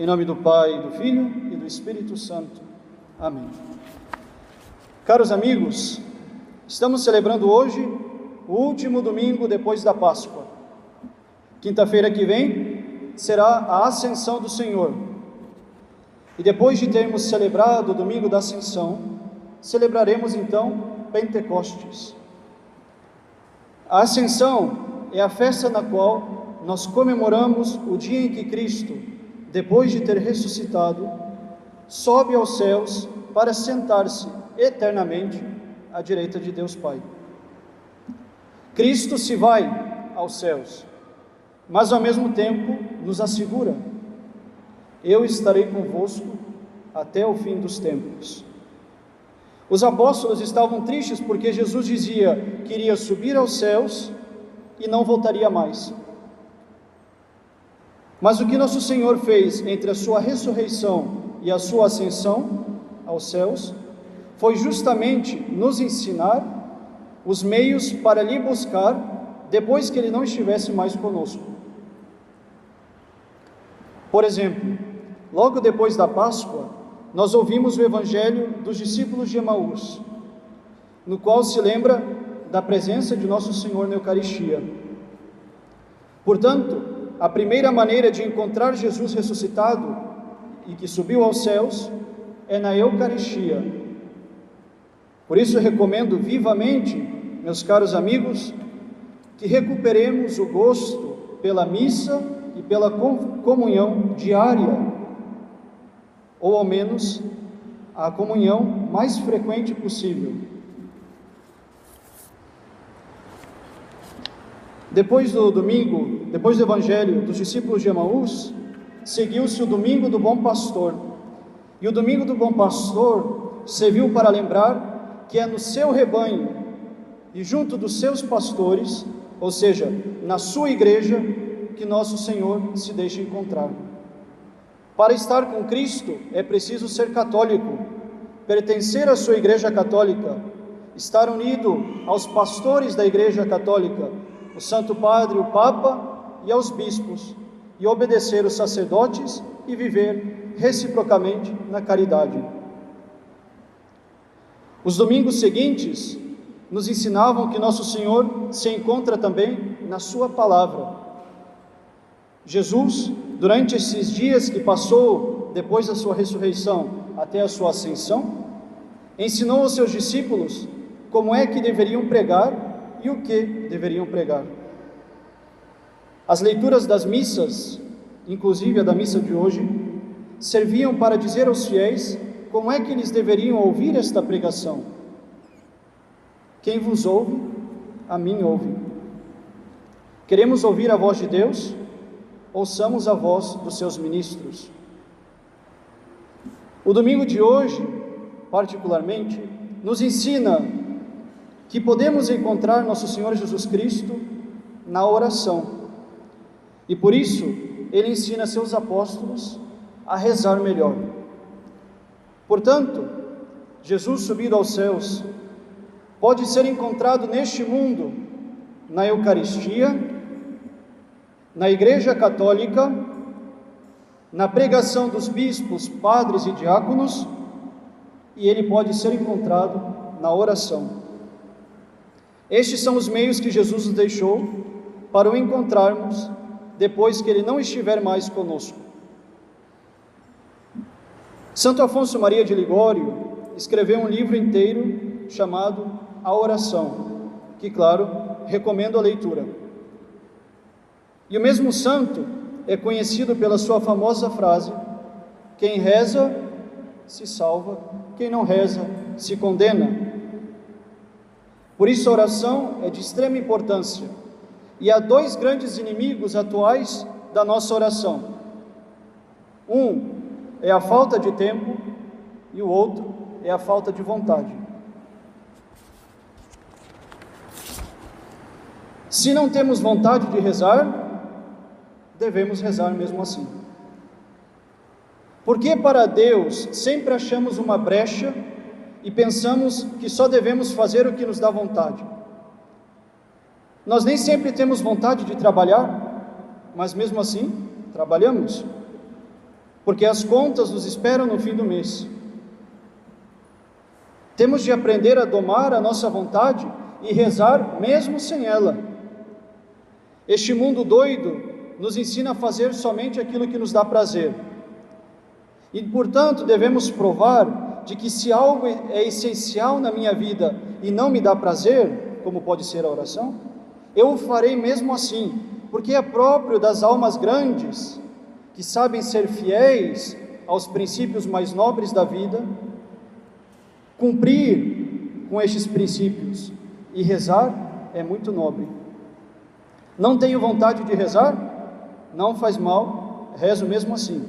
Em nome do Pai, do Filho e do Espírito Santo. Amém. Caros amigos, estamos celebrando hoje o último domingo depois da Páscoa. Quinta-feira que vem será a Ascensão do Senhor. E depois de termos celebrado o domingo da Ascensão, celebraremos então Pentecostes. A Ascensão é a festa na qual nós comemoramos o dia em que Cristo depois de ter ressuscitado, sobe aos céus para sentar-se eternamente à direita de Deus Pai. Cristo se vai aos céus, mas ao mesmo tempo nos assegura: Eu estarei convosco até o fim dos tempos. Os apóstolos estavam tristes porque Jesus dizia que iria subir aos céus e não voltaria mais. Mas o que nosso Senhor fez entre a sua ressurreição e a sua ascensão aos céus foi justamente nos ensinar os meios para lhe buscar depois que ele não estivesse mais conosco. Por exemplo, logo depois da Páscoa, nós ouvimos o evangelho dos discípulos de Emaús, no qual se lembra da presença de nosso Senhor na Eucaristia. Portanto, a primeira maneira de encontrar Jesus ressuscitado e que subiu aos céus é na Eucaristia. Por isso recomendo vivamente, meus caros amigos, que recuperemos o gosto pela missa e pela comunhão diária, ou ao menos a comunhão mais frequente possível. Depois do domingo, depois do evangelho dos discípulos de Emaús, seguiu-se o domingo do bom pastor. E o domingo do bom pastor serviu para lembrar que é no seu rebanho e junto dos seus pastores, ou seja, na sua igreja, que nosso Senhor se deixa encontrar. Para estar com Cristo é preciso ser católico, pertencer à sua igreja católica, estar unido aos pastores da igreja católica o Santo Padre, o Papa e aos bispos, e obedecer os sacerdotes e viver reciprocamente na caridade. Os domingos seguintes nos ensinavam que Nosso Senhor se encontra também na Sua palavra. Jesus, durante esses dias que passou depois da Sua ressurreição até a Sua ascensão, ensinou aos seus discípulos como é que deveriam pregar e o que deveriam pregar. As leituras das missas, inclusive a da missa de hoje, serviam para dizer aos fiéis como é que eles deveriam ouvir esta pregação. Quem vos ouve, a mim ouve. Queremos ouvir a voz de Deus? Ouçamos a voz dos seus ministros. O domingo de hoje, particularmente, nos ensina que podemos encontrar nosso Senhor Jesus Cristo na oração. E por isso, ele ensina seus apóstolos a rezar melhor. Portanto, Jesus subido aos céus pode ser encontrado neste mundo na Eucaristia, na Igreja Católica, na pregação dos bispos, padres e diáconos, e ele pode ser encontrado na oração. Estes são os meios que Jesus nos deixou para o encontrarmos depois que ele não estiver mais conosco. Santo Afonso Maria de Ligório escreveu um livro inteiro chamado A Oração, que, claro, recomendo a leitura. E o mesmo santo é conhecido pela sua famosa frase: quem reza se salva, quem não reza se condena. Por isso, a oração é de extrema importância. E há dois grandes inimigos atuais da nossa oração: um é a falta de tempo, e o outro é a falta de vontade. Se não temos vontade de rezar, devemos rezar mesmo assim. Porque para Deus sempre achamos uma brecha e pensamos que só devemos fazer o que nos dá vontade. Nós nem sempre temos vontade de trabalhar, mas mesmo assim trabalhamos. porque as contas nos esperam no fim do mês. Temos de aprender a domar a nossa vontade e rezar mesmo sem ela. Este mundo doido nos ensina a fazer somente aquilo que nos dá prazer. E, portanto, devemos provar de que se algo é essencial na minha vida e não me dá prazer, como pode ser a oração, eu o farei mesmo assim, porque é próprio das almas grandes, que sabem ser fiéis aos princípios mais nobres da vida, Cumprir com estes princípios e rezar é muito nobre. Não tenho vontade de rezar? Não faz mal, rezo mesmo assim.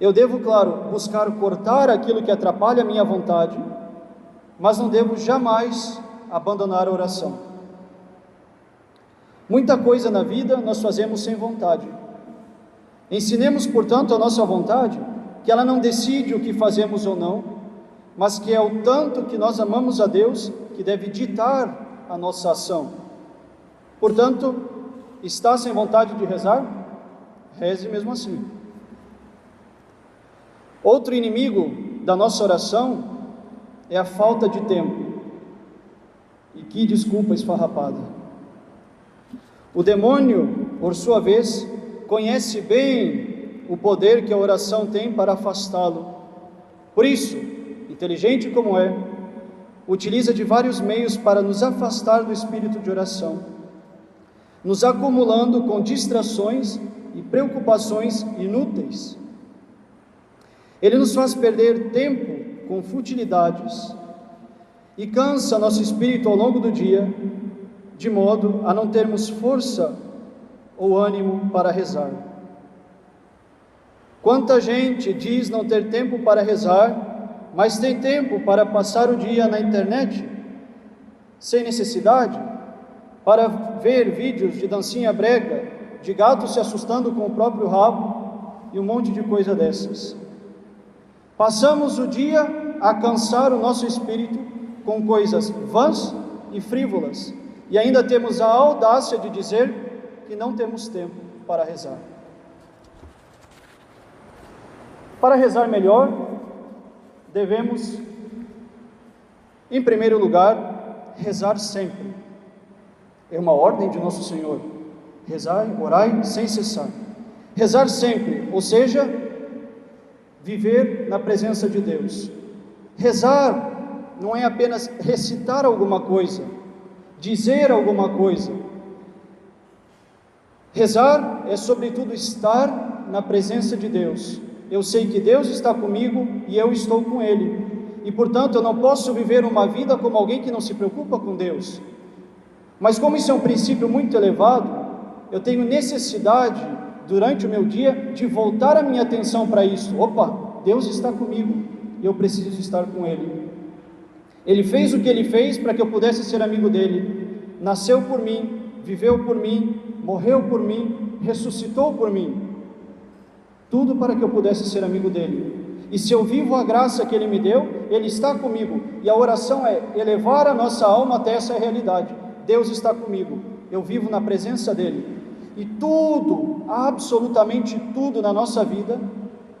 Eu devo, claro, buscar cortar aquilo que atrapalha a minha vontade, mas não devo jamais abandonar a oração. Muita coisa na vida nós fazemos sem vontade. Ensinemos, portanto, a nossa vontade que ela não decide o que fazemos ou não, mas que é o tanto que nós amamos a Deus que deve ditar a nossa ação. Portanto, está sem vontade de rezar? Reze mesmo assim. Outro inimigo da nossa oração é a falta de tempo. E que desculpa esfarrapada. O demônio, por sua vez, conhece bem o poder que a oração tem para afastá-lo. Por isso, inteligente como é, utiliza de vários meios para nos afastar do espírito de oração, nos acumulando com distrações e preocupações inúteis. Ele nos faz perder tempo com futilidades e cansa nosso espírito ao longo do dia, de modo a não termos força ou ânimo para rezar. Quanta gente diz não ter tempo para rezar mas tem tempo para passar o dia na internet, sem necessidade, para ver vídeos de dancinha brega, de gato se assustando com o próprio rabo e um monte de coisa dessas. Passamos o dia a cansar o nosso espírito com coisas vãs e frívolas, e ainda temos a audácia de dizer que não temos tempo para rezar. Para rezar melhor, devemos, em primeiro lugar, rezar sempre. É uma ordem de Nosso Senhor. Rezai, orai sem cessar. Rezar sempre, ou seja, viver na presença de Deus. Rezar não é apenas recitar alguma coisa, dizer alguma coisa. Rezar é, sobretudo, estar na presença de Deus, eu sei que Deus está comigo e eu estou com Ele. E portanto eu não posso viver uma vida como alguém que não se preocupa com Deus. Mas como isso é um princípio muito elevado, eu tenho necessidade durante o meu dia de voltar a minha atenção para isso. Opa, Deus está comigo e eu preciso estar com Ele. Ele fez o que Ele fez para que eu pudesse ser amigo dele. Nasceu por mim, viveu por mim, morreu por mim, ressuscitou por mim tudo para que eu pudesse ser amigo dele. E se eu vivo a graça que ele me deu, ele está comigo. E a oração é elevar a nossa alma até essa realidade. Deus está comigo. Eu vivo na presença dele. E tudo, absolutamente tudo na nossa vida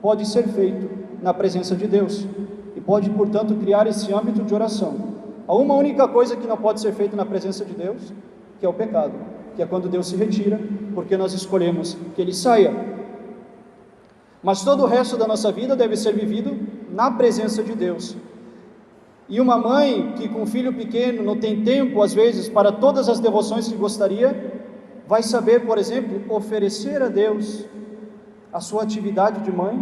pode ser feito na presença de Deus. E pode, portanto, criar esse âmbito de oração. Há uma única coisa que não pode ser feita na presença de Deus, que é o pecado, que é quando Deus se retira, porque nós escolhemos que ele saia mas todo o resto da nossa vida deve ser vivido na presença de Deus. E uma mãe que com um filho pequeno não tem tempo, às vezes, para todas as devoções que gostaria, vai saber, por exemplo, oferecer a Deus a sua atividade de mãe,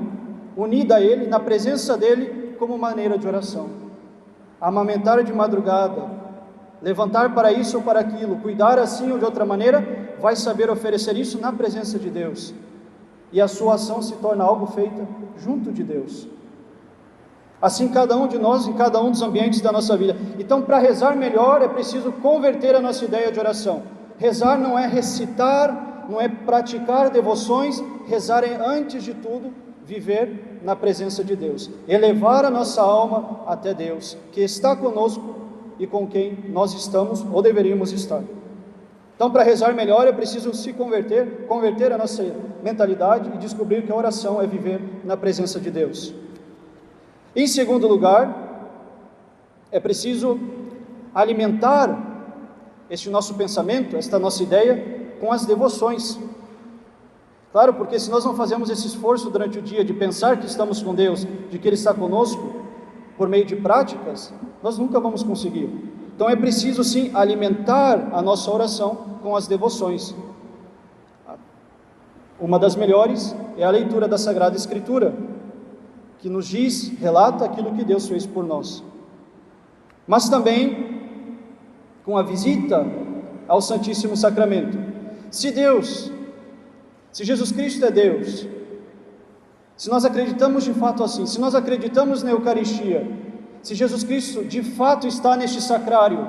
unida a Ele, na presença dEle, como maneira de oração. Amamentar de madrugada, levantar para isso ou para aquilo, cuidar assim ou de outra maneira, vai saber oferecer isso na presença de Deus e a sua ação se torna algo feita junto de Deus. Assim, cada um de nós, em cada um dos ambientes da nossa vida. Então, para rezar melhor, é preciso converter a nossa ideia de oração. Rezar não é recitar, não é praticar devoções, rezar é, antes de tudo, viver na presença de Deus, elevar a nossa alma até Deus, que está conosco e com quem nós estamos ou deveríamos estar. Então, para rezar melhor, eu preciso se converter, converter a nossa mentalidade e descobrir que a oração é viver na presença de Deus. Em segundo lugar, é preciso alimentar este nosso pensamento, esta nossa ideia, com as devoções. Claro, porque se nós não fazemos esse esforço durante o dia de pensar que estamos com Deus, de que Ele está conosco, por meio de práticas, nós nunca vamos conseguir. Então é preciso sim alimentar a nossa oração com as devoções. Uma das melhores é a leitura da Sagrada Escritura, que nos diz, relata aquilo que Deus fez por nós. Mas também com a visita ao Santíssimo Sacramento. Se Deus se Jesus Cristo é Deus, se nós acreditamos de fato assim, se nós acreditamos na Eucaristia, se Jesus Cristo de fato está neste sacrário,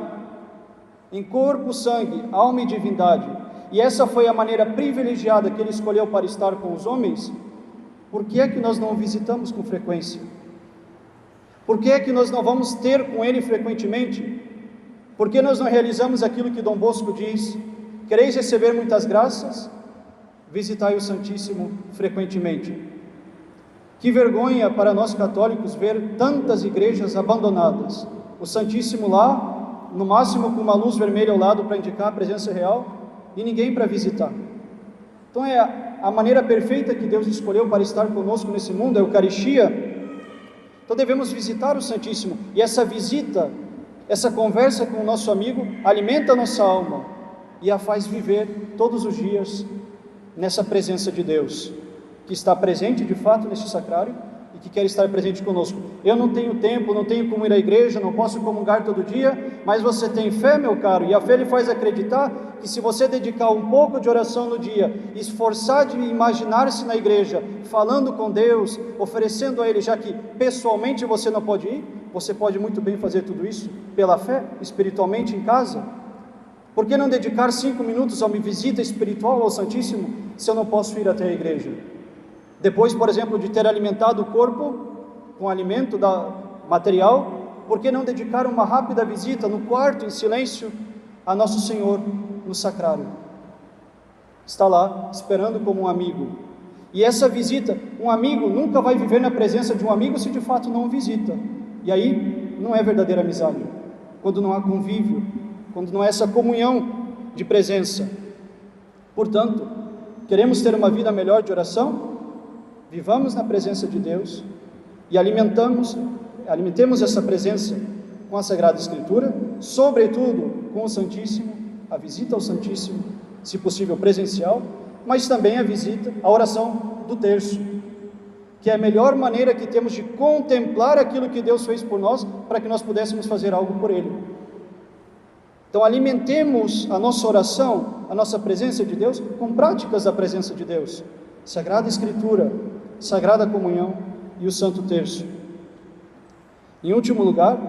em corpo, sangue, alma e divindade, e essa foi a maneira privilegiada que ele escolheu para estar com os homens, por que é que nós não o visitamos com frequência? Por que é que nós não vamos ter com ele frequentemente? Por que nós não realizamos aquilo que Dom Bosco diz? Quereis receber muitas graças? Visitai o Santíssimo frequentemente. Que vergonha para nós católicos ver tantas igrejas abandonadas. O Santíssimo lá, no máximo com uma luz vermelha ao lado para indicar a presença real, e ninguém para visitar. Então é a maneira perfeita que Deus escolheu para estar conosco nesse mundo, a Eucaristia. Então devemos visitar o Santíssimo, e essa visita, essa conversa com o nosso amigo, alimenta a nossa alma e a faz viver todos os dias nessa presença de Deus, que está presente de fato neste sacrário e que quer estar presente conosco. Eu não tenho tempo, não tenho como ir à igreja, não posso comungar todo dia, mas você tem fé, meu caro, e a fé lhe faz acreditar que se você dedicar um pouco de oração no dia, esforçar de imaginar-se na igreja, falando com Deus, oferecendo a Ele, já que pessoalmente você não pode ir, você pode muito bem fazer tudo isso pela fé, espiritualmente em casa. Por que não dedicar cinco minutos a uma visita espiritual ao Santíssimo se eu não posso ir até a igreja? Depois, por exemplo, de ter alimentado o corpo com alimento da material, por que não dedicar uma rápida visita no quarto, em silêncio, a Nosso Senhor no sacrário? Está lá, esperando como um amigo. E essa visita, um amigo nunca vai viver na presença de um amigo se de fato não o visita. E aí não é verdadeira amizade. Quando não há convívio, quando não é essa comunhão de presença. Portanto, queremos ter uma vida melhor de oração? Vivamos na presença de Deus e alimentamos, alimentemos essa presença com a Sagrada Escritura, sobretudo com o Santíssimo, a visita ao Santíssimo, se possível presencial, mas também a visita, a oração do terço, que é a melhor maneira que temos de contemplar aquilo que Deus fez por nós, para que nós pudéssemos fazer algo por Ele. Então, alimentemos a nossa oração, a nossa presença de Deus, com práticas da presença de Deus. Sagrada Escritura, Sagrada Comunhão e o Santo Terço. Em último lugar,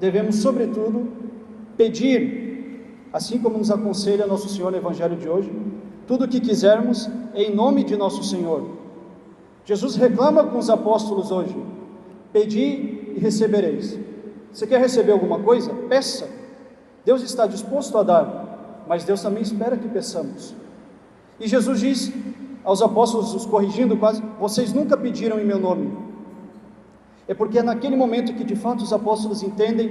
devemos, sobretudo, pedir, assim como nos aconselha nosso Senhor no Evangelho de hoje, tudo o que quisermos em nome de nosso Senhor. Jesus reclama com os apóstolos hoje: pedi e recebereis. Você quer receber alguma coisa? Peça. Deus está disposto a dar, mas Deus também espera que peçamos. E Jesus diz aos apóstolos, os corrigindo quase: Vocês nunca pediram em meu nome. É porque é naquele momento que de fato os apóstolos entendem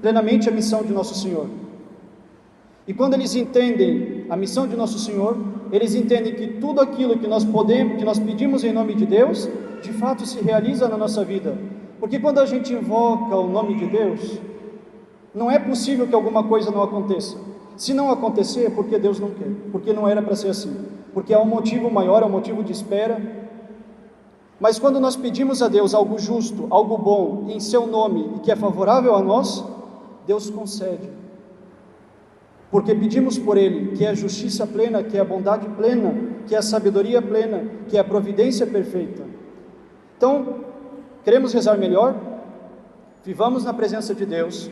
plenamente a missão de Nosso Senhor. E quando eles entendem a missão de Nosso Senhor, eles entendem que tudo aquilo que nós podemos, que nós pedimos em nome de Deus, de fato se realiza na nossa vida. Porque quando a gente invoca o nome de Deus, não é possível que alguma coisa não aconteça. Se não acontecer, é porque Deus não quer, porque não era para ser assim, porque há um motivo maior, há um motivo de espera. Mas quando nós pedimos a Deus algo justo, algo bom, em seu nome e que é favorável a nós, Deus concede. Porque pedimos por Ele, que é a justiça plena, que é a bondade plena, que é a sabedoria plena, que é a providência perfeita. Então, queremos rezar melhor? Vivamos na presença de Deus,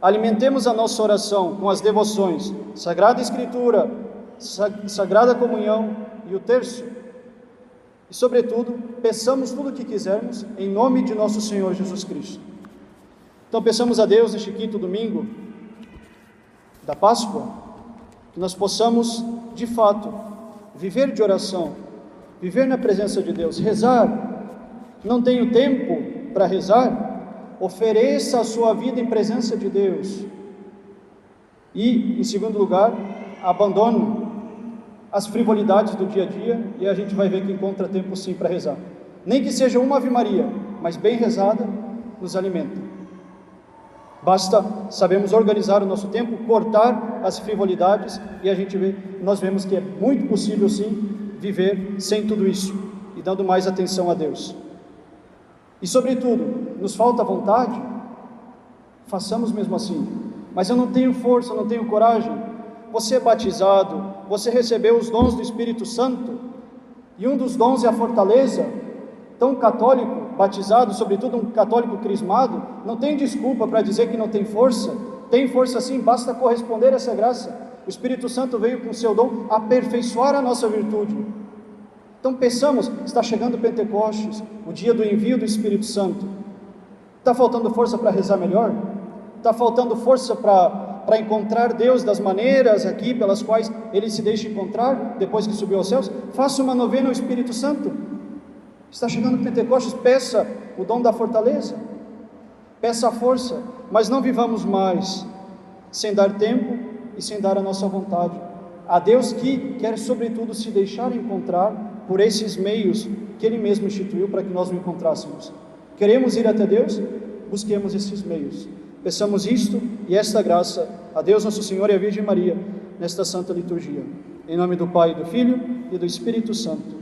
Alimentemos a nossa oração com as devoções, Sagrada Escritura, Sagrada Comunhão e o terço. E, sobretudo, peçamos tudo o que quisermos em nome de nosso Senhor Jesus Cristo. Então, peçamos a Deus neste quinto domingo da Páscoa, que nós possamos, de fato, viver de oração, viver na presença de Deus, rezar. Não tenho tempo para rezar? Ofereça a sua vida em presença de Deus. E, em segundo lugar, abandone as frivolidades do dia a dia e a gente vai ver que encontra tempo sim para rezar. Nem que seja uma Ave Maria, mas bem rezada, nos alimenta. Basta sabemos organizar o nosso tempo, cortar as frivolidades e a gente vê, nós vemos que é muito possível sim viver sem tudo isso e dando mais atenção a Deus. E sobretudo, nos falta vontade, façamos mesmo assim. Mas eu não tenho força, não tenho coragem. Você é batizado, você recebeu os dons do Espírito Santo, e um dos dons é a fortaleza. Tão católico, batizado, sobretudo um católico crismado, não tem desculpa para dizer que não tem força. Tem força sim, basta corresponder a essa graça. O Espírito Santo veio com o seu dom aperfeiçoar a nossa virtude. Então pensamos, está chegando Pentecostes, o dia do envio do Espírito Santo. Está faltando força para rezar melhor? Está faltando força para encontrar Deus das maneiras aqui pelas quais Ele se deixa encontrar depois que subiu aos céus? Faça uma novena ao Espírito Santo. Está chegando Pentecostes, peça o dom da fortaleza, peça a força, mas não vivamos mais sem dar tempo e sem dar a nossa vontade. A Deus que quer, sobretudo, se deixar encontrar por esses meios que Ele mesmo instituiu para que nós o encontrássemos. Queremos ir até Deus? Busquemos esses meios. Peçamos isto e esta graça a Deus, nosso Senhor e a Virgem Maria, nesta santa liturgia. Em nome do Pai, do Filho e do Espírito Santo.